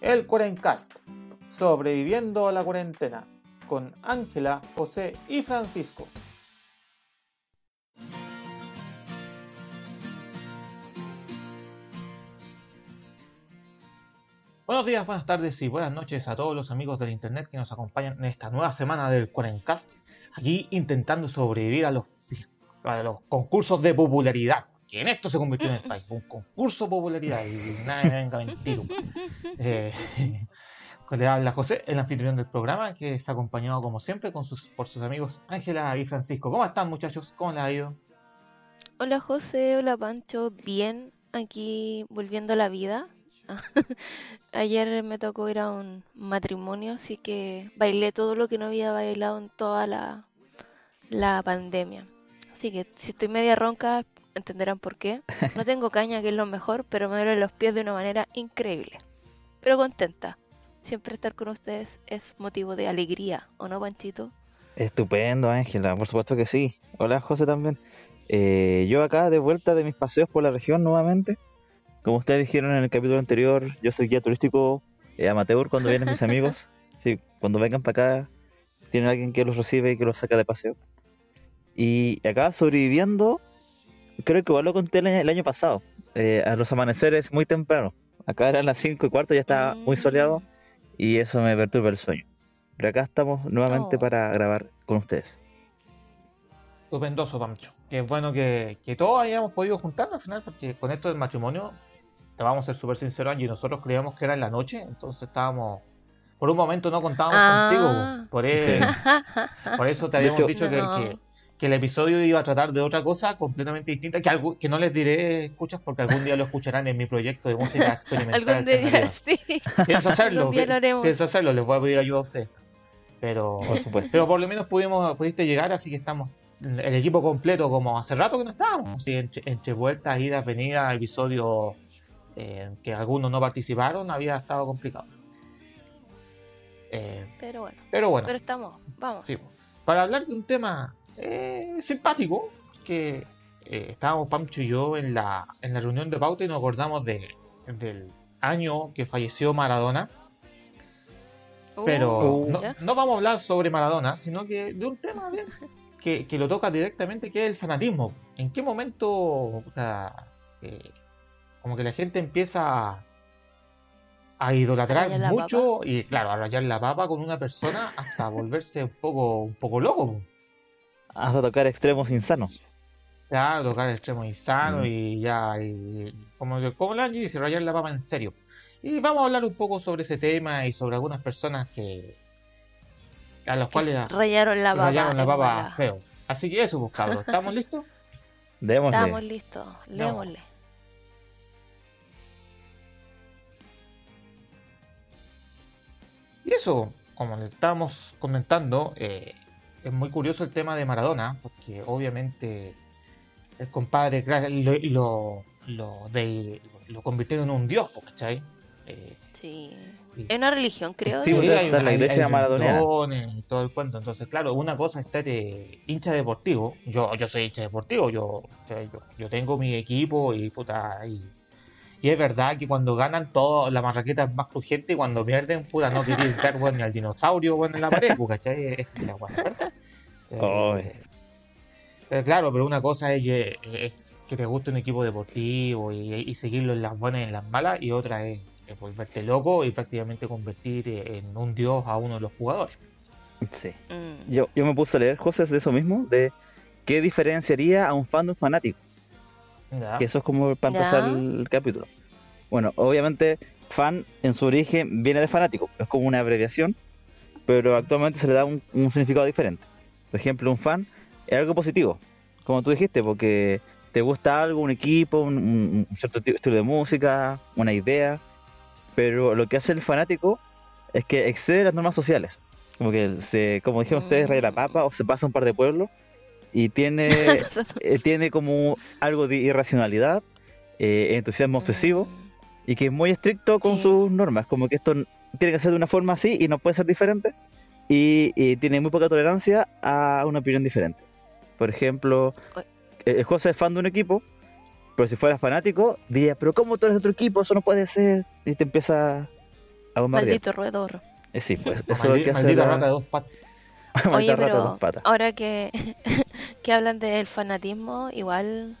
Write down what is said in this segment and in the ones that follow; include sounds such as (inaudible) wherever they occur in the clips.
el Cuarencast, sobreviviendo a la cuarentena, con Ángela, José y Francisco. Buenos días, buenas tardes y buenas noches a todos los amigos del internet que nos acompañan en esta nueva semana del Cuarencast, aquí intentando sobrevivir a los, a los concursos de popularidad que en esto se convirtió en el país. Fue un concurso de popularidad y nadie venga a mentir. (laughs) Eh, (laughs) le habla José, el anfitrión del programa, que está acompañado como siempre con sus, por sus amigos Ángela y Francisco. ¿Cómo están muchachos? ¿Cómo les ha ido? Hola José, hola Pancho, bien, aquí volviendo a la vida. (laughs) Ayer me tocó ir a un matrimonio, así que bailé todo lo que no había bailado en toda la, la pandemia. Así que si estoy media ronca, entenderán por qué. No tengo (laughs) caña, que es lo mejor, pero me duelen los pies de una manera increíble. Pero contenta. Siempre estar con ustedes es motivo de alegría, ¿o no, Panchito? Estupendo, Ángela, por supuesto que sí. Hola, José también. Eh, yo acá de vuelta de mis paseos por la región nuevamente. Como ustedes dijeron en el capítulo anterior, yo soy guía turístico eh, amateur cuando vienen mis amigos. (laughs) Sí, cuando vengan para acá, tienen alguien que los recibe y que los saca de paseo. Y acá sobreviviendo creo que igual lo conté el año, pasado, eh, a los amaneceres muy temprano. Acá eran las 5 y cuarto, ya estaba muy mm. soleado y eso me perturba el sueño. Pero acá estamos nuevamente oh. para grabar con ustedes. Estupendoso, Pancho. Qué bueno que, que, todos hayamos podido juntarnos al final, porque con esto del matrimonio, te vamos a ser súper sinceros, y nosotros creíamos que era en la noche, entonces estábamos. Por un momento no contábamos ah. contigo. Por, (laughs) por eso te habíamos dicho que, que el episodio iba a tratar de otra cosa completamente distinta, que, algo, que no les diré, escuchas, porque algún día lo escucharán en mi proyecto de música (laughs) experimental. algún día, (laughs) sí. Pienso hacerlo, pienso hacerlo, les voy a pedir ayuda a ustedes. Pero por, pero por lo menos pudimos, pudiste llegar, así que estamos el equipo completo como hace rato que no estábamos. entre, vueltas, idas, venidas, episodios eh, que algunos no participaron, había estado complicado. Eh, pero bueno. Pero bueno. Pero estamos, vamos. Sí, para hablar de un tema eh, simpático que eh, estábamos Pancho y yo en la, en la reunión de pauta y nos acordamos de, del año que falleció Maradona. Pero uh, no, vamos a hablar sobre Maradona, sino que de un tema que, que, lo toca directamente, que es el fanatismo. ¿En qué momento eh, como que la gente empieza a idolatrar mucho y claro, a rayar la papa con una persona hasta volverse un poco, un poco loco? Hasta tocar extremos insanos. Ya, tocar extremos insanos mm. y ya, y, como, como el y se rayar la papa en serio. Y vamos a hablar un poco sobre ese tema y sobre algunas personas que a los cuales rayaron la papa, rayaron la papa feo. Así que eso, buscado. Pues, ¿Estamos (laughs) listos? Démosle. Estamos listos, démosle. Y eso, como le estábamos comentando, eh, es muy curioso el tema de Maradona, porque obviamente el compadre lo, lo, de, lo convirtieron en un dios, ¿cachai? Eh, sí. Es una religión, creo. Sí, hay, la iglesia maradoniana. Y todo el cuento. Entonces, claro, una cosa es ser eh, hincha deportivo. Yo, yo soy hincha deportivo. Yo, yo, tengo mi equipo y puta. Y, y, es verdad que cuando ganan todo, la marraqueta es más crujiente y cuando pierden, puta, no quería estar bueno, ni al dinosaurio bueno, en la pared, ¿cachai? Es, es, pero (laughs) claro, pero una cosa es que, te guste un equipo deportivo y, seguirlo en las buenas y en las malas, y otra es, volverte loco y prácticamente convertir en un dios a uno de los jugadores. Sí. Mm. Yo, yo me puse a leer cosas de eso mismo, de qué diferenciaría a un fan de un fanático. Que eso es como para empezar el capítulo. Bueno, obviamente fan en su origen viene de fanático, es como una abreviación, pero actualmente se le da un significado diferente. Por ejemplo, un fan es algo positivo, como tú dijiste, porque te gusta algo, un equipo, un, cierto estilo de música, una idea, pero lo que hace el fanático es que excede las normas sociales. Como que se, como dijeron ustedes, raya la papa o se pasa un par de pueblos y tiene, (laughs) eh, tiene como algo de irracionalidad, eh, entusiasmo obsesivo mm. y que es muy estricto con sus normas, como que esto tiene que ser de una forma así y no puede ser diferente y, tiene muy poca tolerancia a una opinión diferente. Por ejemplo, el José es fan de un equipo, pero si fuera fanático, diría, pero ¿cómo tú eres de otro equipo? Eso no puede ser. Y te empieza a Maldito roedor. Eh, sí, pues (laughs) eso es que hace la... rata de dos patas. (laughs) Oye, pero ahora que, (laughs) que hablan del fanatismo, igual,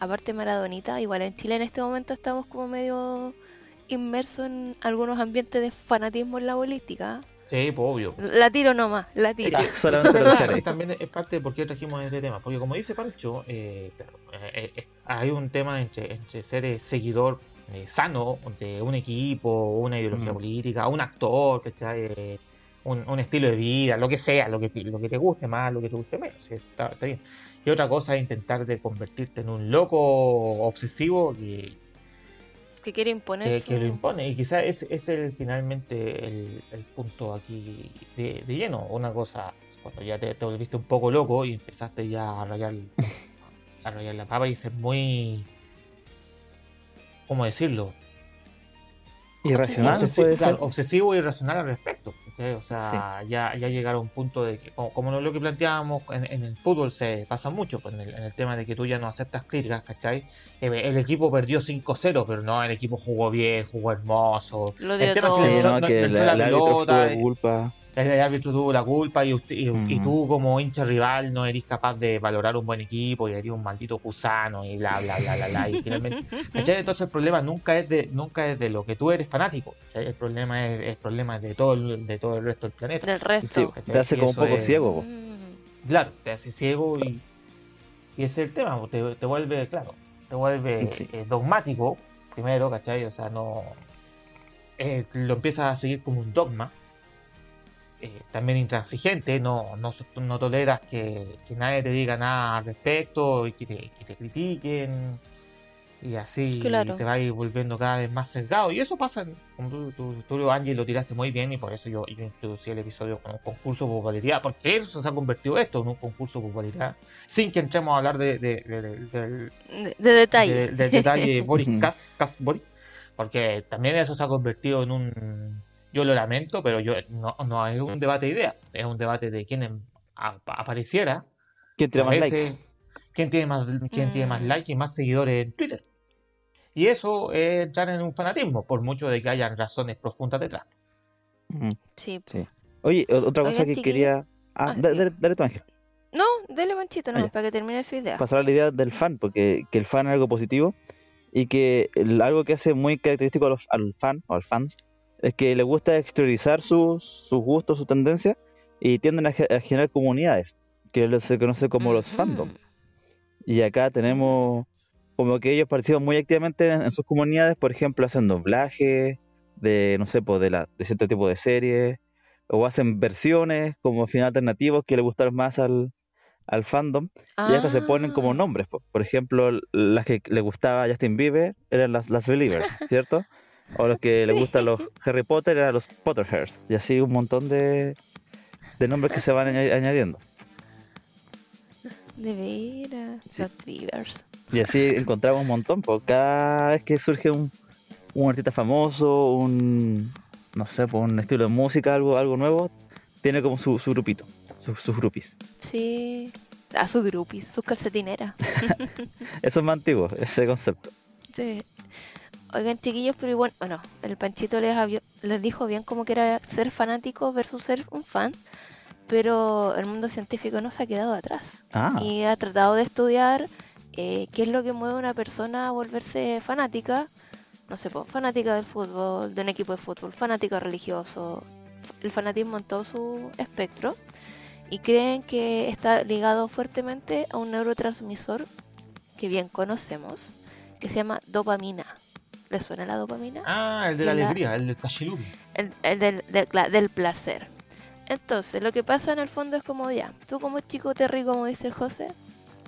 aparte Maradonita, igual en Chile en este momento estamos como medio inmersos en algunos ambientes de fanatismo en la política. Sí, pues obvio. La tiro nomás, la tiro. solamente También es parte de por qué trajimos este tema. Porque como dice Pancho, eh, eh, eh, hay un tema entre, entre ser seguidor sano de un equipo, una ideología mm. política, un actor, que un, un, estilo de vida, lo que sea, lo que, lo que te guste más, lo que te guste menos. Está, está bien. Y otra cosa es intentar de convertirte en un loco obsesivo que que quiere imponer. Que, lo impone, y quizás ese es finalmente el, punto aquí de, lleno. Una cosa, cuando ya te, volviste un poco loco y empezaste ya a rayar, a rayar la papa y ser muy. ¿Cómo decirlo? Irracional. Obsesivo, obsesivo e irracional al respecto. O sea, ya, ya llegar a un punto de que, como, lo que planteábamos en, el fútbol, se pasa mucho pues, en, el, tema de que tú ya no aceptas críticas, ¿cachai? Eh, el, equipo perdió 5-0, pero no, el equipo jugó bien, jugó hermoso. Lo el tema es que, la, la, pelota, culpa el árbitro tuvo la culpa y, usted, y, tú como hincha rival no eres capaz de valorar un buen equipo y eres un maldito gusano y bla bla bla bla bla y finalmente (laughs) entonces el problema nunca es de nunca es de lo que tú eres fanático el problema es el problema de todo el, de todo el resto del planeta. Del resto. Te hace como un poco ciego mm. claro te hace ciego y, y ese es el tema te, te vuelve claro te vuelve eh, dogmático primero ¿cachai? o sea no eh, lo empiezas a seguir como un dogma eh, también intransigente, no, no, no toleras que, nadie te diga nada al respecto y que te, critiquen y así te vas volviendo cada vez más sesgado. Y eso pasa, como tú, tú, Angie, lo tiraste muy bien y por eso yo, introducí el episodio con un concurso de popularidad, porque eso se ha convertido esto en un concurso de popularidad, sin que entremos a hablar de, de, de, de detalle. del detalle (laughs) Boris Boris, porque también eso se ha convertido en un yo lo lamento, pero yo no, no es un debate de ideas, es un debate de quién apareciera. ¿Quién tiene más likes? ¿Quién tiene más, quién tiene más mm. likes y más seguidores en Twitter? Y eso es entrar en un fanatismo, por mucho de que hayan razones profundas detrás. Sí. Oye, otra cosa que quería... Ah, ah dale, tu ángel. No, dale manchito, no, ah, para que termine su idea. Pasar a la idea del fan, porque que el fan es algo positivo y que algo que hace muy característico al fan o al fans es que le gusta exteriorizar sus, sus gustos, sus tendencias y tienden a, generar comunidades, que se conoce como los fandom. Y acá tenemos como que ellos participan muy activamente en, sus comunidades, por ejemplo, hacen doblaje de, no sé, pues de, la, de cierto tipo de series, o hacen versiones como final alternativos que le gustaron más al, al fandom, y hasta se ponen como ah. nombres. Por, ejemplo, las que le gustaba a Justin Bieber eran las, las Believers, (laughs) ¿cierto? O los que (laughs) le gustan los Harry Potter eran los Potterheads. Y así un montón de, de nombres que se van añadiendo. De veras, los Y así encontramos un montón, porque cada vez que surge un, un artista famoso, un no sé, por un estilo de música, algo, algo nuevo, tiene como su, su grupito, sus groupies. Sí, a sus groupies, sus calcetineras. (laughs) Eso es más antiguo, ese concepto. Sí. Oigan, chiquillos, pero igual, bueno, el Panchito les, les dijo bien cómo que era ser fanático versus ser un fan, pero el mundo científico no se ha quedado atrás. Ah. Y ha tratado de estudiar eh, qué es lo que mueve a una persona a volverse fanática, no sé, pues, fanática del fútbol, de un equipo de fútbol, fanática religioso, el fanatismo en todo su espectro, y creen que está ligado fuertemente a un neurotransmisor que bien conocemos, que se llama dopamina. ¿Le suena la dopamina? Ah, el de la alegría, el del El, el del, del, placer. Entonces, lo que pasa en el fondo es como ya, tú como chico te ríes, como dice el José,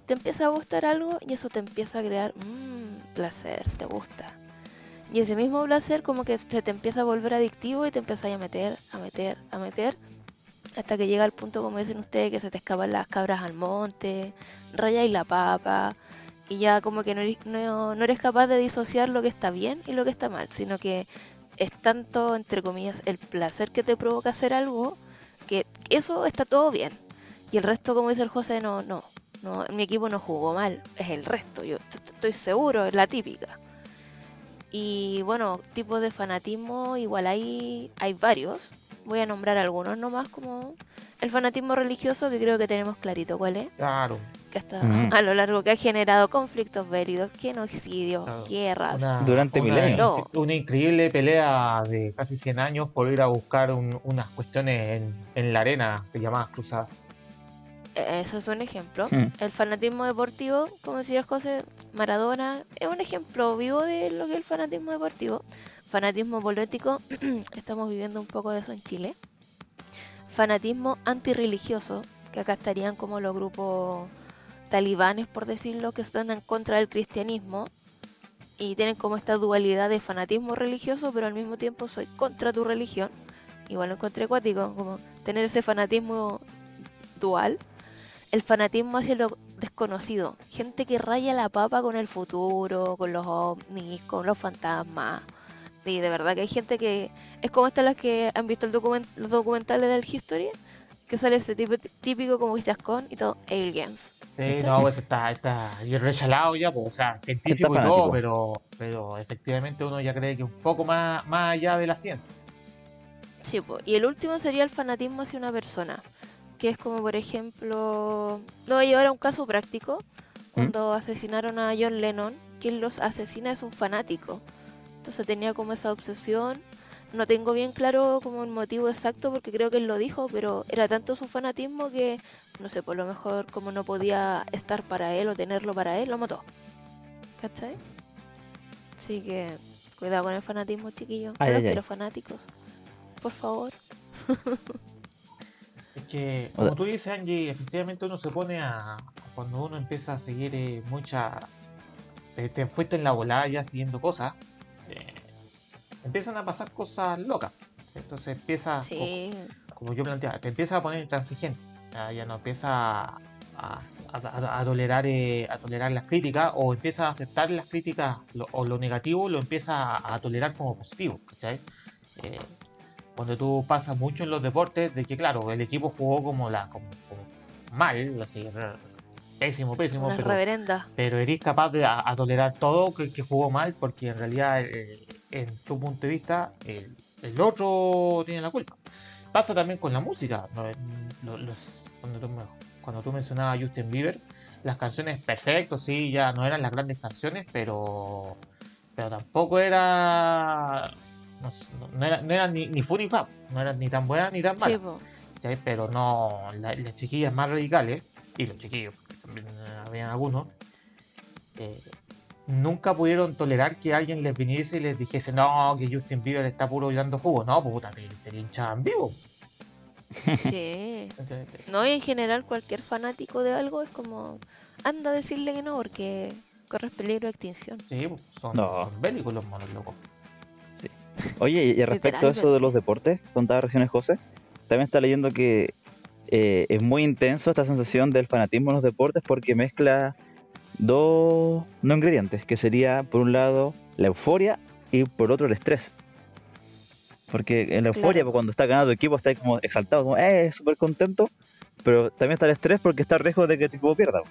te empieza a gustar algo y eso te empieza a crear mmm, placer, te gusta. Y ese mismo placer como que se te empieza a volver adictivo y te empieza a meter, a meter, a meter, hasta que llega el punto, como dicen ustedes, que se te escapan las cabras al monte, raya y la papa, y ya como que no eres, no, eres capaz de disociar lo que está bien y lo que está mal, sino que es tanto, entre comillas, el placer que te provoca hacer algo, que eso está todo bien. Y el resto, como dice el José, no, no, no, mi equipo no jugó mal, es el resto, yo estoy seguro, es la típica. Y bueno, tipos de fanatismo, igual hay, hay varios. Voy a nombrar algunos nomás como el fanatismo religioso que creo que tenemos clarito cuál es. Claro. Que a lo largo que ha generado conflictos bélicos, genocidios, guerras. Durante milenios. Una increíble pelea de casi 100 años por ir a buscar unas cuestiones en, en la arena llamadas cruzadas. E-, ese es un ejemplo. Hmm. El fanatismo deportivo, como decía José, Maradona, es un ejemplo vivo de lo que es el fanatismo deportivo. Fanatismo político, (clears throat) estamos viviendo un poco de eso en Chile. Fanatismo antirreligioso, que acá estarían como los grupos talibanes, por decirlo, que están en contra del cristianismo y tienen como esta dualidad de fanatismo religioso, pero al mismo tiempo soy contra tu religión. Igual lo encontré acuático, como tener ese fanatismo dual el fanatismo hacia lo desconocido. Gente que raya la papa con el futuro, con los ovnis, con los fantasmas. Y de verdad que hay gente que es como estas las que han visto el los documentales del History, que sale ese tipo, típico como chascón y todo, aliens. Sí, no, pues está, está rechalado ya, pues, o sea, científico y todo, pero, pero efectivamente uno ya cree que un poco más, más allá de la ciencia. Sí, pues, y el último sería el fanatismo hacia una persona que es como por ejemplo, lo voy a llevar a un caso práctico, ¿Mm? cuando asesinaron a John Lennon, quien los asesina es un fanático, entonces tenía como esa obsesión, no tengo bien claro como el motivo exacto porque creo que él lo dijo, pero era tanto su fanatismo que, no sé, por lo mejor como no podía estar para él o tenerlo para él, lo mató. ¿Cachai? Así que cuidado con el fanatismo, chiquillo. Ay, los fanáticos. Por favor. (laughs) Es que, como tú dices, Angie, efectivamente uno se pone a. Cuando uno empieza a seguir eh, mucha. Te, fuiste en la volada ya siguiendo cosas. Eh, empiezan a pasar cosas locas. Entonces empieza. Como, yo planteaba, te empieza a poner intransigente. Ya, no empieza a, a, tolerar eh, a tolerar las críticas o empieza a aceptar las críticas o lo negativo lo empieza a, tolerar como positivo. ¿cachai? cuando tú pasas mucho en los deportes, de que claro, el equipo jugó como la como, mal, así, pésimo, pésimo, pero, reverenda. pero eres capaz de a, tolerar todo que, que, jugó mal, porque en realidad, eh, en tu punto de vista, el, el, otro tiene la culpa. Pasa también con la música. cuando, tú, cuando tú mencionabas a Justin Bieber, las canciones perfectas, sí, ya no eran las grandes canciones, pero pero tampoco era no, era, no eran ni, ni ni fab, no eran ni tan buenas ni tan malas. Pero no, las chiquillas más radicales, y los chiquillos, también habían algunos, eh, nunca pudieron tolerar que alguien les viniese y les dijese, no, que Justin Bieber está puro bailando jugo. No, puta, te, te linchaban vivo. Sí. (laughs) no, y en general cualquier fanático de algo es como, anda a decirle que no, porque corres peligro de extinción. Sí, son, son bélicos los monos locos. Oye, y respecto a eso de los deportes, contaba recién José, también está leyendo que eh, es muy intenso esta sensación del fanatismo en los deportes porque mezcla dos no ingredientes, que sería por un lado la euforia y por otro el estrés. Porque en la euforia, pues, cuando está ganando tu equipo, está como exaltado, como, eh, súper contento, pero también está el estrés porque está riesgo de que tu equipo pierda.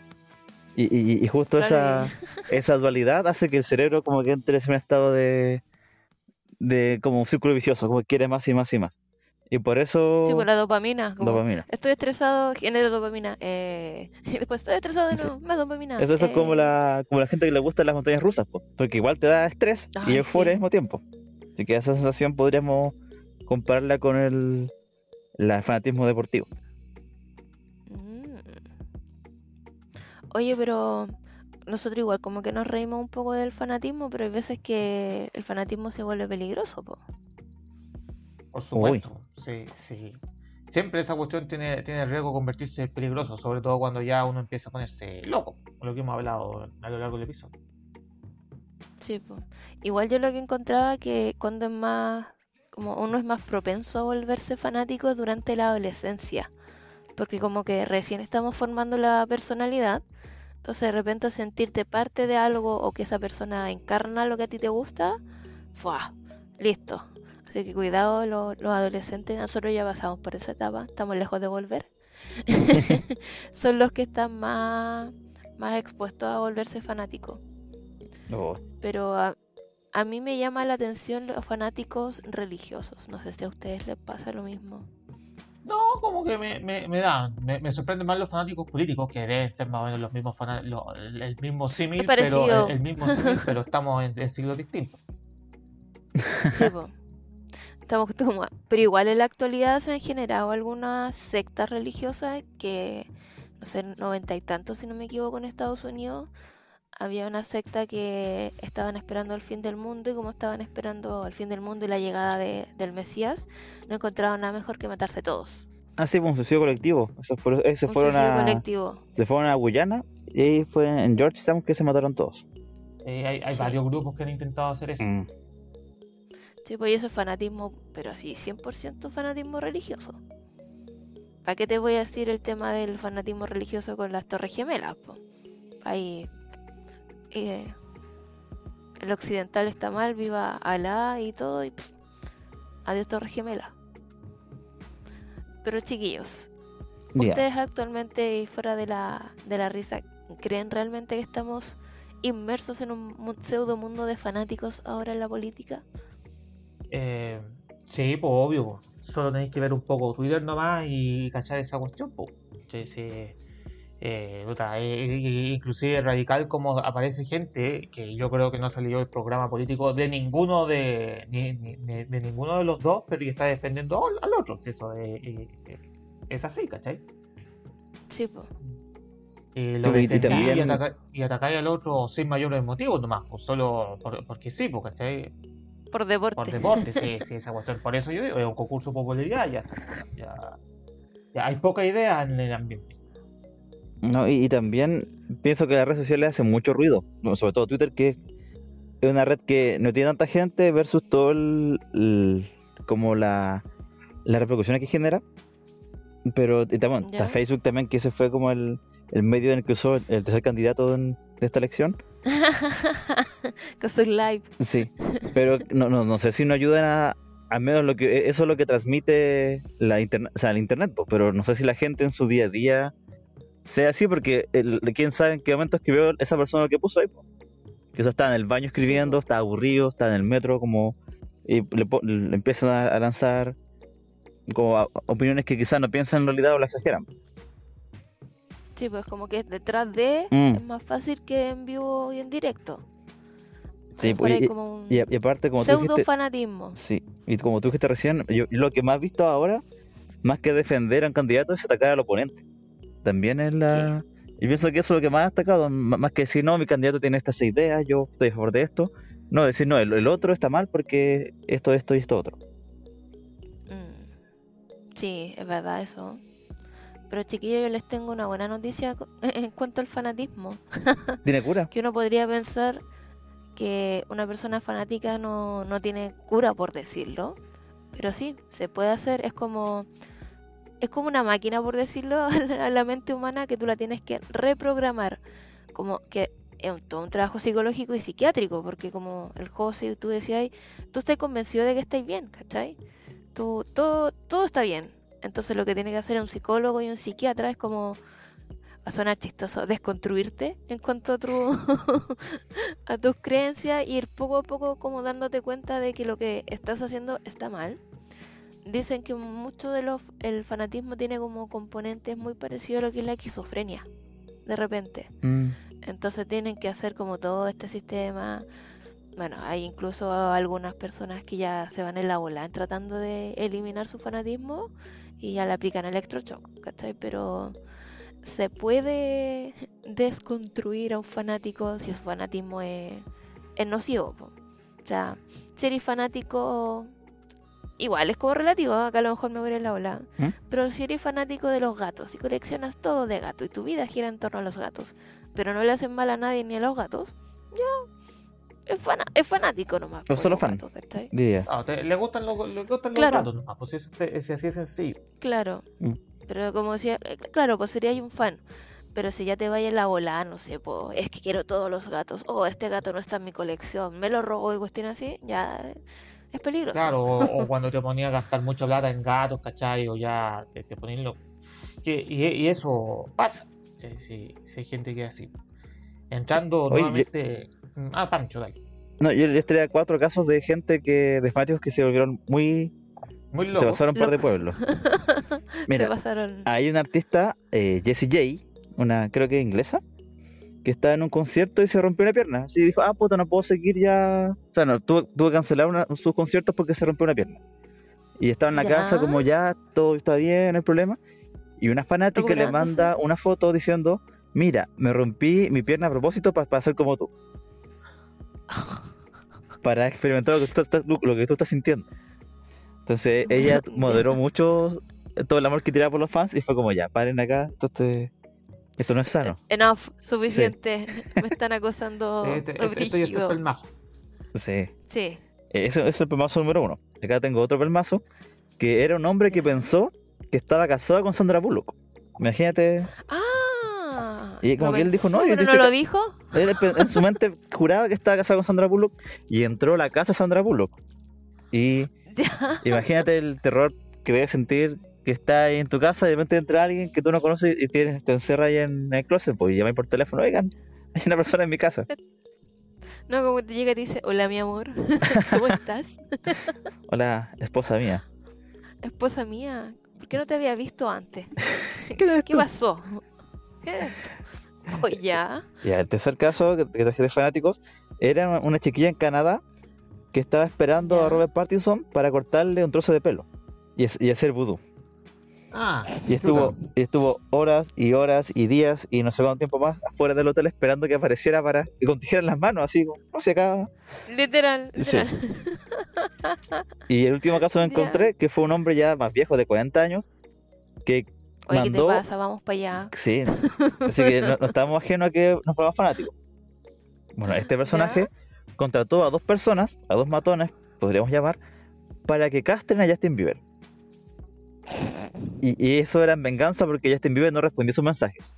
Y, y, justo esa, (laughs) esa dualidad hace que el cerebro como que entre en un estado de, de como un círculo vicioso, como que quiere más y más y más. Y por eso... Sí, por la dopamina. dopamina. Estoy estresado, genero dopamina. Eh, (laughs) y después estoy estresado de nuevo, más dopamina. Eso, es como, eh. la, como la gente que le gusta las montañas rusas, porque igual te da estrés y euforia al mismo tiempo. Así que esa sensación podríamos compararla con el, el fanatismo deportivo. Mm. Oye, pero nosotros igual como que nos reímos un poco del fanatismo, pero hay veces que el fanatismo se vuelve peligroso, po. Por supuesto, sí, sí. Siempre esa cuestión tiene, tiene riesgo de convertirse en peligroso, sobre todo cuando ya uno empieza a ponerse loco, lo que hemos hablado a lo largo del episodio. Sí, pues. Igual yo lo que encontraba que cuando es más, como uno es más propenso a volverse fanático durante la adolescencia, porque como que recién estamos formando la personalidad, entonces de repente sentirte parte de algo o que esa persona encarna lo que a ti te gusta, ¡fua! Listo. Así que cuidado los, adolescentes, nosotros ya pasamos por esa etapa, estamos lejos de volver. (laughs) Son los que están más, más expuestos a volverse fanáticos. Pero a, a mí me llama la atención los fanáticos religiosos. No sé si a ustedes les pasa lo mismo. No, como que me, me, me da, me, me sorprenden más los fanáticos políticos, que deben ser más o menos los mismos fanáticos, el mismo símil, pero el, mismo símil, (laughs) pero estamos en, siglos distintos. Sí, Estamos (laughs) como, pero igual en la actualidad se han generado algunas sectas religiosas que, no sé, noventa y tantos si no me equivoco en Estados Unidos, había una secta que estaban esperando el fin del mundo y como estaban esperando el fin del mundo y la llegada de, del Mesías, no encontraron nada mejor que matarse todos. Ah, sí, fue un suicidio colectivo. Eso fue, ese un fueron a, colectivo. Se fueron a Guyana y ahí fue en Georgetown que se mataron todos. Eh, hay, hay varios grupos que han intentado hacer eso. Mm. Sí, pues eso es fanatismo, pero así, 100% fanatismo religioso. ¿Para qué te voy a decir el tema del fanatismo religioso con las Torres Gemelas? Ahí eh, el occidental está mal, viva Alá y todo, y adiós Torre Gemela. Pero chiquillos, ¿ustedes actualmente, fuera de la, de la risa, creen realmente que estamos inmersos en un pseudo mundo de fanáticos ahora en la política? Eh, sí, pues obvio. Solo tenéis que ver un poco Twitter nomás y cachar esa cuestión. Pues. Sí, sí eh, eh, inclusive radical como aparece gente que yo creo que no salió el programa político de ninguno de de ninguno de los dos pero y está defendiendo al, otro eso eh, es así ¿cachai? sí pues y lo y, también... y, atacáis al otro sin mayores motivos nomás pues solo porque sí pues, ¿cachai? Por deporte. Por deporte sí, sí esa cuestión. Por eso yo digo es un concurso de popularidad ya, ya, ya hay poca idea en el ambiente. No, y, también pienso que las redes sociales hacen mucho ruido, sobre todo Twitter, que es una red que no tiene tanta gente versus todo el, como la, las repercusiones que genera. Pero también, está Facebook también, que ese fue como el, medio en el que usó el tercer candidato de esta elección. (laughs) que soy live. Sí, pero no, no, no sé si nos ayudan a, al menos lo que eso es lo que transmite la internet, o sea, el internet, pero no sé si la gente en su día a día sea así porque el, quién sabe en qué momento escribió esa persona lo que puso ahí. Que eso está en el baño escribiendo, está aburrido, está en el metro, como y le, empiezan a, lanzar como opiniones que quizás no piensan en realidad o la exageran. Sí, pues como que detrás de mm. es más fácil que en vivo y en directo. Sí, pues, y, aparte como pseudo fanatismo. Sí, y como tú dijiste recién, yo, lo que más he visto ahora, más que defender a un candidato, es atacar al oponente. También es la... Y pienso que eso es lo que más ha destacado, más que decir, no, mi candidato tiene estas ideas, yo estoy a favor de esto. No, decir, no, el, otro está mal porque esto, esto y esto otro. Mm. Sí, es verdad eso. Pero chiquillos, yo les tengo una buena noticia (laughs) en cuanto al fanatismo. (laughs) ¿Tiene cura? que uno podría pensar que una persona fanática no, no tiene cura, por decirlo. Pero sí, se puede hacer. Es como es como una máquina, por decirlo, (laughs) a la mente humana que tú la tienes que reprogramar. Como que es todo un trabajo psicológico y psiquiátrico, porque como el José, tú decías, tú estás convencido de que estáis bien, ¿cachai? Tú, todo, todo está bien. Entonces lo que tiene que hacer un psicólogo y un psiquiatra es como, a sonar chistoso, desconstruirte en cuanto a, tu, (laughs) a tus creencias y ir poco a poco como dándote cuenta de que lo que estás haciendo está mal. Dicen que mucho de los el fanatismo tiene como componentes muy parecidos a lo que es la esquizofrenia de repente. Mm. entonces tienen que hacer como todo este sistema. Bueno hay incluso algunas personas que ya se van en la bola tratando de eliminar su fanatismo y ya le aplican electroshock ¿cachai? pero se puede desconstruir a un fanático si su fanatismo es, es nocivo o sea si eres fanático igual es como relativo, acá a lo mejor me voy a la ola. ¿Mm? Pero si eres fanático de los gatos y coleccionas todo de gato y tu vida gira en torno a los gatos, pero no le hacen mal a nadie ni a los gatos, ya es, es fanático nomás. No solo fan. Diría. Ah, le gustan, los, le gustan los gatos nomás, pues es, así es sencillo. Claro. Mm. Pero como decía, eh, claro, pues sería un fan. Pero si ya te vaya la bola, no sé, pues es que quiero todos los gatos. O oh, este gato no está en mi colección, me lo robo y cuestión así, ya es peligroso. Claro, o, (laughs) cuando te ponías a gastar mucha plata en gatos, ¿cachai? O ya te, te ponían lo... y, eso pasa. Si, hay gente que es así. Entrando nuevamente. Ah, Pancho, dale. No, yo les traía cuatro casos de gente que, de fanáticos que se volvieron muy muy Se pasaron un par de pueblos. (laughs) Mira, se pasaron. hay una artista, eh, Jessie J, una creo que inglesa, que estaba en un concierto y se rompió una pierna. Así dijo, ah, puta, no puedo seguir ya. O sea, no, tuvo, que cancelar sus conciertos porque se rompió una pierna. Y estaba en la casa como ya, todo está bien, no hay problema. Y una fanática le manda una foto diciendo, mira, me rompí mi pierna a propósito para, para ser como tú. (laughs) para experimentar lo que tú estás sintiendo. Entonces ella (laughs) moderó mucho todo el amor que tiraba por los fans y fue como ya, paren acá, entonces esto no es sano. Enough, suficiente. (laughs) Me están acosando. este, este, es el pelmazo. Sí. Sí. Eso, es el pelmazo número uno. Acá tengo otro pelmazo que era un hombre que pensó que estaba casado con Sandra Bullock. Imagínate. Ah. Y como que él dijo, no, ¿Pero no lo dijo? Él en su mente (laughs) juraba que estaba casado con Sandra Bullock y entró a la casa de Sandra Bullock. Y (laughs) Imagínate el terror que debes sentir que está ahí en tu casa y de repente entra alguien que tú no conoces y tienes, te encierra ahí en el closet, pues y llamas por teléfono, oigan, (laughs) hay una persona en mi casa. No, como te llega y te dice, hola mi amor, ¿cómo estás? hola, esposa mía. Esposa mía, ¿por qué no te había visto antes? ¿Qué, pasó? ¿Qué oh, (laughs) ya. Ya, el tercer caso que traje de fanáticos era una chiquilla en Canadá que estaba esperando a Robert Pattinson para cortarle un trozo de pelo y, hacer vudú. Ah, y estuvo, estuvo horas y horas y días y no sé cuánto tiempo más afuera del hotel esperando que apareciera para que con las manos, así como, no sé, acá. Literal, literal. Y el último caso que (laughs) encontré, que fue un hombre ya más viejo de 40 años, que Oye, mandó... ¿qué te pasa? Vamos para allá. Sí, así que no, estábamos ajenos a que nos fuéramos fanáticos. Bueno, este (laughs) personaje contrató a dos personas, a dos matones, podríamos llamar, para que castren a Justin Bieber. Y, eso era en venganza porque Justin Bieber no respondió sus mensajes.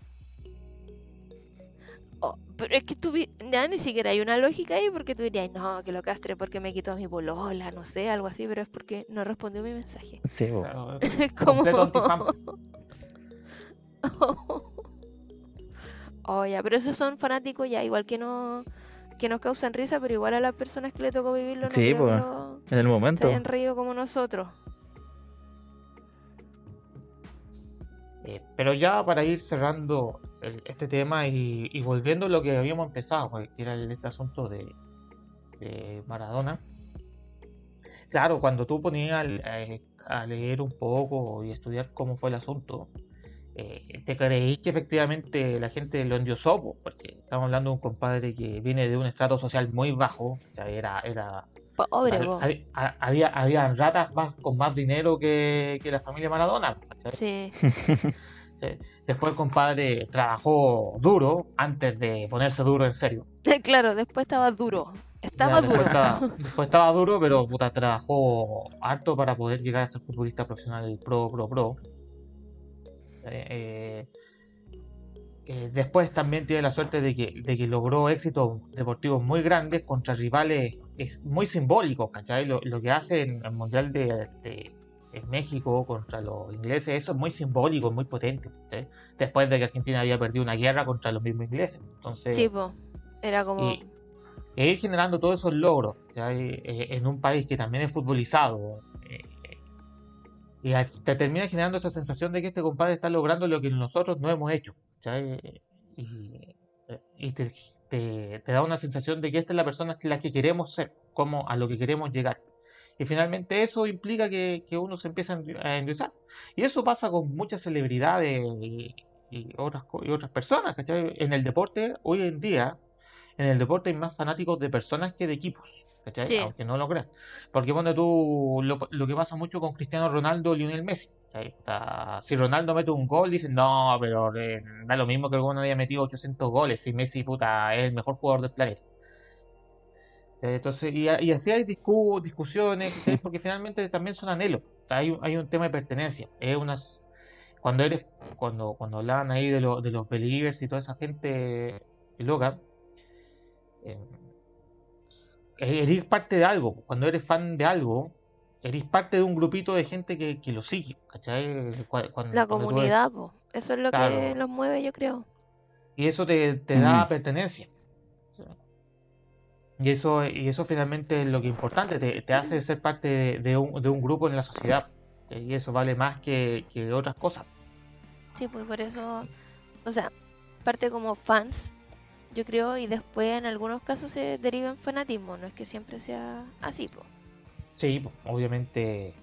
Pero es que tú ya ni siquiera hay una lógica ahí porque tú dirías, no, que lo castre porque me quitó mi bolola, no sé, algo así, pero es porque no respondió mi mensaje. Sí, (laughs) es como... (laughs) oh, ya, pero esos son fanáticos ya, igual que no que nos causan risa, pero igual a las personas que le tocó vivirlo no sí, pues, en el momento. Se hayan reído como nosotros. Eh, pero ya para ir cerrando este tema y, volviendo a lo que habíamos empezado, pues, que era este asunto de, Maradona. Claro, cuando tú ponías a leer un poco y estudiar cómo fue el asunto, eh, te creí que efectivamente la gente lo endiosó, porque estamos hablando de un compadre que viene de un estrato social muy bajo, o sea, era, era pobre, había, había, ratas con más dinero que, la familia Maradona. Sí. (laughs) Después el compadre trabajó duro antes de ponerse duro en serio. (laughs) claro, después estaba duro. Estaba duro. (laughs) Después estaba, duro, pero puta, trabajó harto para poder llegar a ser futbolista profesional pro, pro, pro. Eh, eh, después también tiene la suerte de que, de que logró éxitos deportivos muy grandes contra rivales es muy simbólicos, ¿cachai? Lo, que hace en el Mundial de, México contra los ingleses, eso es muy simbólico, muy potente. Después de que Argentina había perdido una guerra contra los mismos ingleses. Entonces, era como... Y, ir generando todos esos logros eh, en un país que también es futbolizado, y te termina generando esa sensación de que este compadre está logrando lo que nosotros no hemos hecho. Y, te, da una sensación de que esta es la persona la que queremos ser, como a lo que queremos llegar. Y finalmente eso implica que, uno se empieza a endiosar. Y eso pasa con muchas celebridades y, otras, y otras personas. En el deporte, hoy en día, en el deporte hay más fanáticos de personas que de equipos. Aunque no lo creas. Porque cuando tú, lo, que pasa mucho con Cristiano Ronaldo y Lionel Messi. si Ronaldo mete un gol, dicen, no, pero eh, da lo mismo que uno haya metido 800 goles. Si Messi, puta, es el mejor jugador del planeta. Entonces, y, así hay discusiones, (laughs) porque finalmente también son anhelos. Hay, hay un tema de pertenencia. Es unas cuando eres, cuando, cuando hablaban ahí de, de los believers y toda esa gente loca, eh, eres parte de algo. Cuando eres fan de algo, eres parte de un grupito de gente que, lo sigue. la comunidad, eso es lo que los mueve, yo creo. Y eso te, da pertenencia. Y eso, y eso finalmente es lo que es importante, te, hace ser parte de, un, de, un, grupo en la sociedad. Y eso vale más que, que otras cosas. Sí, pues por eso, o sea, parte como fans, yo creo, y después en algunos casos se deriva en fanatismo, no es que siempre sea así, pues. Sí, obviamente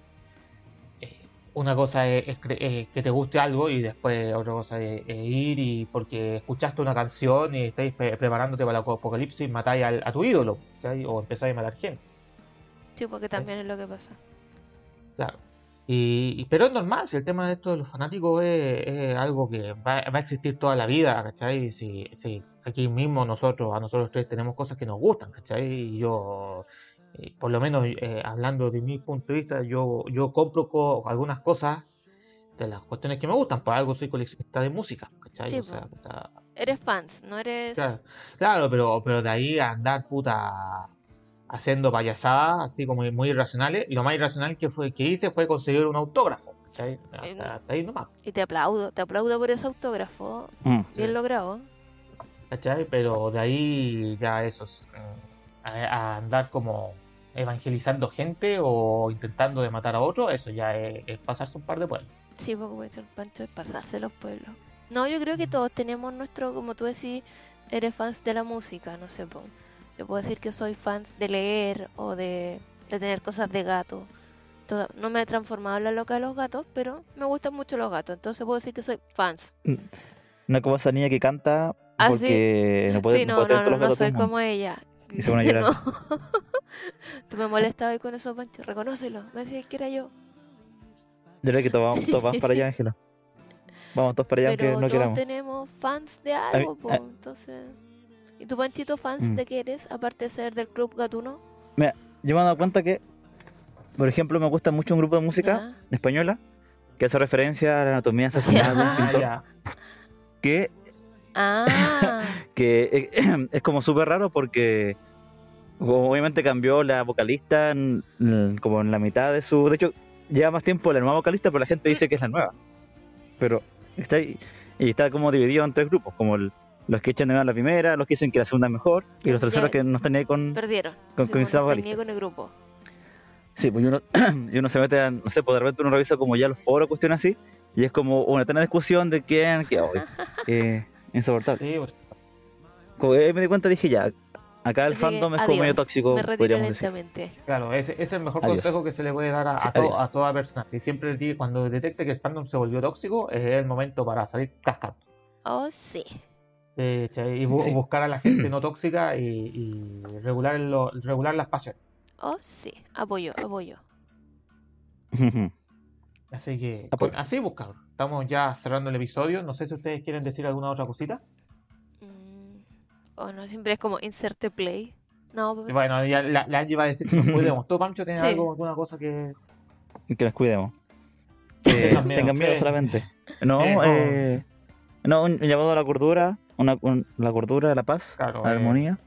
una cosa es, que te guste algo y después otra cosa es, ir y porque escuchaste una canción y estáis preparándote para el apocalipsis, matáis a tu ídolo o empezáis a matar gente. Sí, porque también es lo que pasa. Claro. Y, pero es normal, si el tema de esto de los fanáticos es, algo que va, a existir toda la vida, ¿cachai? Si, si aquí mismo nosotros, a nosotros tres tenemos cosas que nos gustan, ¿cachai? Y yo eh, por lo menos eh, hablando de mi punto de vista, yo, yo compro algunas cosas de las cuestiones que me gustan. Por algo soy coleccionista de música. Sí, Eres fans, no eres. Claro, pero, pero de ahí a andar puta haciendo payasadas, así como muy irracionales. Y lo más irracional que, fue, que hice fue conseguir un autógrafo. Hasta, ahí nomás. Y te aplaudo, te aplaudo por ese autógrafo. Mm. Bien logrado. ¿Cachai? Pero de ahí ya eso es, mm, a andar como evangelizando gente o intentando de matar a otro, eso ya es, pasarse un par de pueblos. Sí, porque el pancho es pasarse los pueblos. No, yo creo que todos tenemos nuestro, como tú decís, eres fans de la música, no sé, yo puedo decir que soy fans de leer o de, tener cosas de gato. no me he transformado en la loca de los gatos, pero me gustan mucho los gatos, entonces puedo decir que soy fans. Mm. No como esa niña que canta ah, porque no puede, sí, no, no, no, no soy como ella. Y se (laughs) van a llorar. (laughs) Tú me molestabas con eso, Pancho. Reconócelo. Me decías que era yo. Yo creo que todos, todos vamos para allá, (laughs) Ángela. Vamos todos para allá, Pero aunque no todos tenemos fans de algo, pues. Entonces. ¿Y tu Panchito fans mm. de qué eres? Aparte de ser del Club Gatuno. Mira, yo me he dado cuenta que, por ejemplo, me gusta mucho un grupo de música española que hace referencia a la anatomía asesinada de un pintor. Que Ah. Que (clears throat) es, como súper raro porque obviamente cambió la vocalista como en la mitad de su... De hecho, lleva más tiempo la nueva vocalista, pero la gente dice que es la nueva. Pero está ahí, y está como dividido en tres grupos, como los que echan de menos la primera, los que dicen que la segunda es mejor, y los terceros que no están ahí con... Perdieron. Con, con, con el grupo. Sí, pues uno, (clears throat) uno se mete a, no sé, pues de repente uno revisa como ya los foros, cuestiones así, y es como una eterna discusión de quién, que hoy. (laughs) eh, Insoportable. Sí, pues. Como me di cuenta, dije ya, acá el fandom es como medio tóxico. Me podríamos decir. Claro, ese, es el mejor consejo que se le puede dar a, a, toda persona. Si siempre cuando detecte que el fandom se volvió tóxico, es el momento para salir cascando. Oh, sí. y buscar a la gente (clears throat) no tóxica y, regular, lo, regular las pasiones. Oh, sí, apoyo, apoyo. (laughs) Así que, así buscar. Estamos ya cerrando el episodio. No sé si ustedes quieren decir alguna otra cosita. Mm, o no, siempre es como inserte play. No, pues, Bueno, ya la, la Angie va a decir que nos cuidemos. ¿Tú, Pancho, tienes algo, alguna cosa que. Que nos cuidemos. (laughs) Eh, tengan miedo solamente. No, eh, no, un, llamado a la cordura, una, la cordura, la paz, la eh. armonía.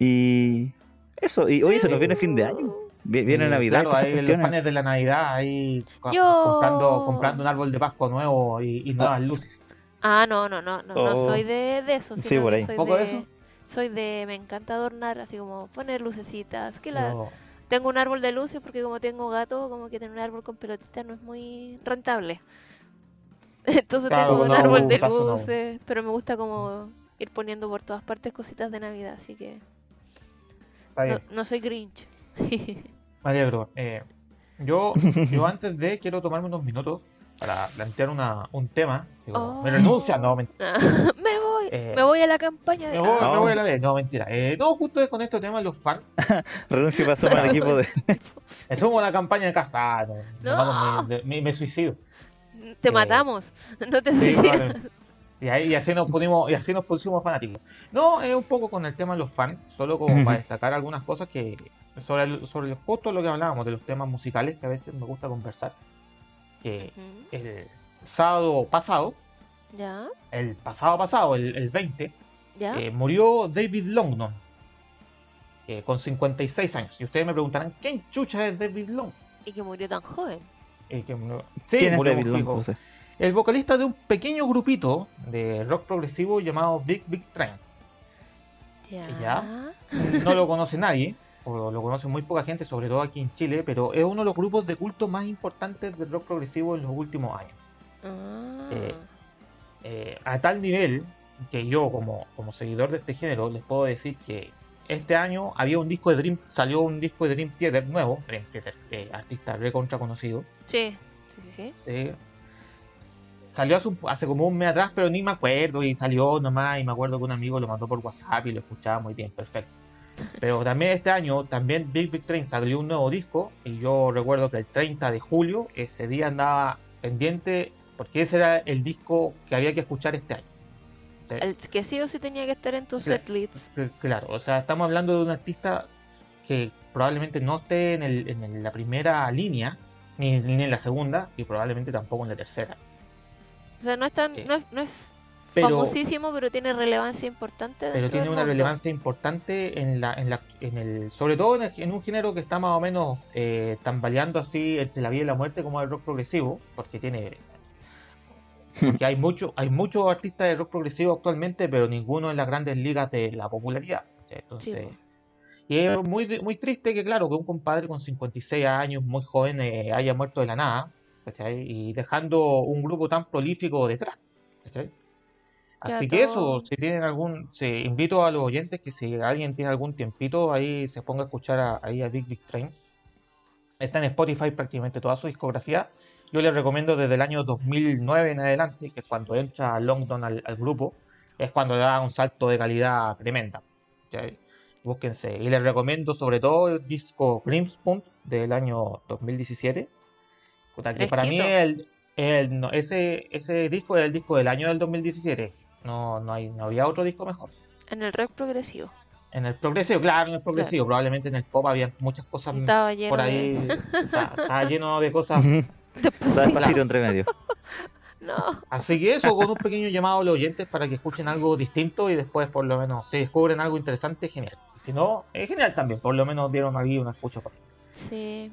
Y eso, y hoy se nos viene fin de año. Viene Navidad. Claro, hay los fans de la Navidad ahí comprando, comprando un árbol de Pascua nuevo y, nuevas luces. Ah, no, no, no, no, no oh. soy de, de eso. Sí, por ahí. Soy ¿Poco de, eso? Soy de, me encanta adornar, así como poner lucecitas. Que la, Tengo un árbol de luces porque como tengo gato, como que tener un árbol con pelotitas no es muy rentable. (laughs) Entonces tengo un árbol de luces, pero me gusta como ir poniendo por todas partes cositas de Navidad, así que no, no soy Grinch. (laughs) María eh, yo, yo antes de quiero tomarme unos minutos para plantear una, un tema. Oh. Me renuncia, no, mentira. (laughs) me voy, eh, me voy a la campaña de. Me voy, me voy a la vez, no, mentira. Eh, no, justo con este tema, los fans. (laughs) Renuncio para sumar al equipo de. (laughs) me sumo a la campaña de casado. No. Me, me, suicido. Te matamos, no te suicidas. Y, ahí, y, así nos pusimos, y así nos pusimos fanáticos. No, es un poco con el tema de los fans, solo como para destacar algunas cosas que, sobre, el, sobre justo lo que hablábamos de los temas musicales que a veces me gusta conversar. Que el sábado pasado, ¿Ya? el pasado pasado, el, 20, eh, murió David Longdon eh, con 56 años. Y ustedes me preguntarán, ¿quién chucha es David Long? Y que murió tan joven. Sí, ¿Quién murió es David Long? El vocalista de un pequeño grupito de rock progresivo llamado Big Big Train. Ya. No lo conoce nadie, o lo conoce muy poca gente, sobre todo aquí en Chile, pero es uno de los grupos de culto más importantes del rock progresivo en los últimos años. Ah. Eh, eh, a tal nivel que yo, como, como seguidor de este género, les puedo decir que este año había un disco de Dream, salió un disco de Dream Theater nuevo, Dream Theater, artista recontra conocido. Sí, sí, sí. sí. Salió hace, como un mes atrás, pero ni me acuerdo. Y salió nomás. Y me acuerdo que un amigo lo mandó por WhatsApp y lo escuchaba muy bien, perfecto. Pero también este año, también Big Big Train salió un nuevo disco. Y yo recuerdo que el 30 de julio, ese día andaba pendiente, porque ese era el disco que había que escuchar este año. El que sí o sí tenía que estar en tu setlist. Claro, o sea, estamos hablando de un artista que probablemente no esté en, el, en la primera línea, ni, ni en la segunda, y probablemente tampoco en la tercera. O sea, no es, tan, no es, no es famosísimo, pero tiene relevancia importante. Pero tiene una relevancia importante en la, en la, en el, sobre todo en, un género que está más o menos eh, tambaleando así entre la vida y la muerte, como el rock progresivo, porque tiene, porque hay mucho, hay muchos artistas de rock progresivo actualmente, pero ninguno en las grandes ligas de la popularidad. Entonces, y es muy, muy triste que, claro, que un compadre con 56 años, muy joven, eh, haya muerto de la nada y dejando un grupo tan prolífico detrás. Así que eso, si tienen algún, se invito a los oyentes que si alguien tiene algún tiempito ahí se ponga a escuchar a, ahí a Big Big Train. Está en Spotify prácticamente toda su discografía. Yo les recomiendo desde el año 2009 en adelante, que es cuando entra Longdon al, grupo, es cuando da un salto de calidad tremenda. Búsquense. Y les recomiendo sobre todo el disco Grimspoon del año 2017 para mí el, el, ese, ese disco es el disco del año del 2017. No, no, hay, no había otro disco mejor. En el rock progresivo. En el progresivo, claro, en el progresivo. Probablemente en el pop había muchas cosas por ahí. Estaba, (laughs) lleno de cosas. Despacito entre medio. (laughs) no. Así que eso, con un pequeño llamado a los oyentes para que escuchen algo distinto y después por lo menos si descubren algo interesante, genial. Si no, es genial también. Por lo menos dieron aquí una escucha. Sí.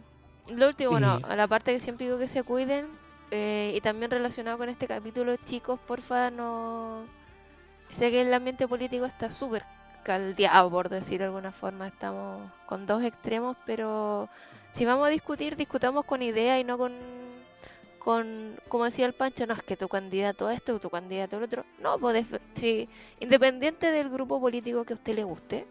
Lo último, bueno, a la parte que siempre digo que se cuiden, eh, y también relacionado con este capítulo, chicos, porfa, no... Sé que el ambiente político está súper caldeado, por decir de alguna forma, estamos con dos extremos, pero si vamos a discutir, discutamos con idea y no con, con como decía el Pancho, no es que tu candidato a este o tu candidato al otro, no, pues si, independiente del grupo político que a usted le guste,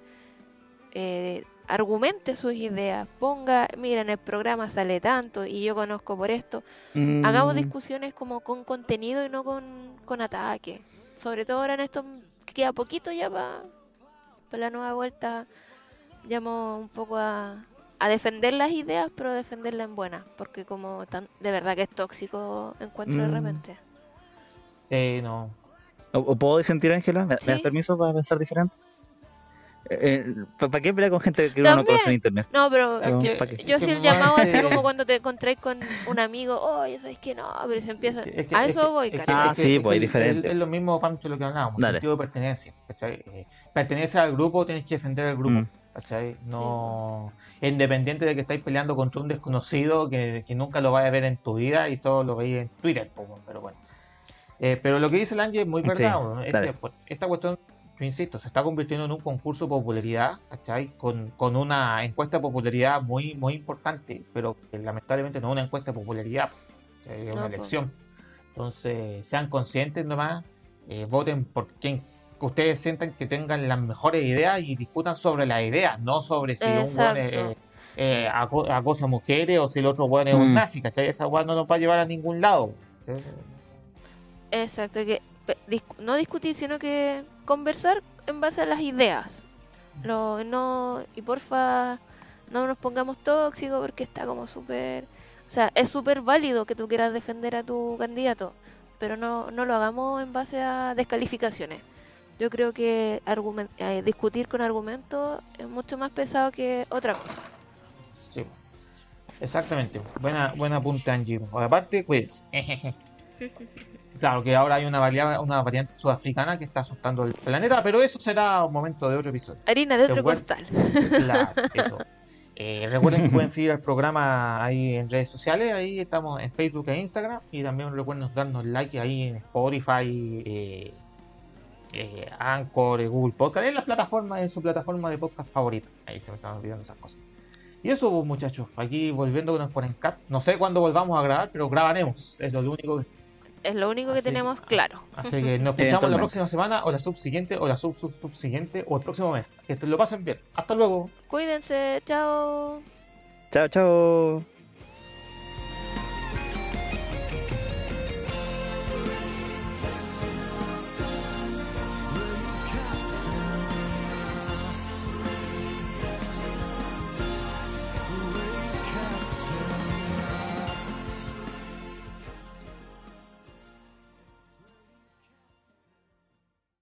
eh, argumente sus ideas, ponga, mira, en el programa sale tanto y yo conozco por esto. Hagamos mm. discusiones como con contenido y no con, con ataque. Sobre todo ahora en esto que queda poquito ya para la nueva vuelta, llamo un poco a, a defender las ideas, pero defenderlas en buenas, porque como tan, de verdad que es tóxico encuentro de mm. repente. Sí, no. ¿O, puedo disentir, Ángela? ¿Me, das permiso para pensar diferente? Eh, ¿Para qué pelear con gente que uno no conoce en internet? No, pero yo, sí el llamado así como cuando te encontráis con un amigo, oye, ¿sabes que no? Pero se empieza. a eso voy, Ah, sí, pues diferente. Es, lo mismo, Pancho, lo que hablábamos, el sentido de pertenencia. Eh, pertenece al grupo, tienes que defender al grupo. Mm. ¿cachai? No. Independiente de que estáis peleando contra un desconocido que, que nunca lo vayas a ver en tu vida y solo lo veis en Twitter, pero bueno. Eh, pero lo que dice el Ángel es muy verdad. Este, pues, esta cuestión yo insisto, se está convirtiendo en un concurso de popularidad, ¿cachai? Con, con una encuesta de popularidad muy, muy importante, pero que lamentablemente no es una encuesta de popularidad, es una elección. Entonces, sean conscientes nomás, eh, voten por quien ustedes sientan que tengan las mejores ideas y discutan sobre las ideas, no sobre si un buen eh, eh, acosa a mujeres o si el otro bueno es un mm. nazi, ¿cachai? Esa weá no nos va a llevar a ningún lado. Exacto, que no discutir, sino que conversar en base a las ideas. Lo, no, y porfa, no nos pongamos tóxicos porque está como súper... O sea, es súper válido que tú quieras defender a tu candidato, pero no, no lo hagamos en base a descalificaciones. Yo creo que eh, discutir con argumentos es mucho más pesado que otra cosa. Sí, exactamente. Buena, buena punta, Angie. Aparte, pues... (laughs) (laughs) Claro que ahora hay una, variante, una variante sudafricana que está asustando el planeta, pero eso será un momento de otro episodio. Harina de otro costal. Claro, (laughs) eso. Eh, recuerden que pueden seguir el programa ahí en redes sociales, ahí estamos en Facebook e Instagram, y también recuerden darnos like ahí en Spotify, eh, eh, Anchor, Google Podcast, en las plataformas, en su plataforma de podcast favorita. Ahí se me están olvidando esas cosas. Y eso, muchachos, aquí volviendo con ponen cast. No sé cuándo volvamos a grabar, pero grabaremos. Es lo único que. Es lo único que tenemos claro. Así que nos escuchamos la próxima semana, o la subsiguiente, o la sub, sub, subsiguiente, o el próximo mes. Que lo pasen bien. Hasta luego. Cuídense. Chao. Chao, chao.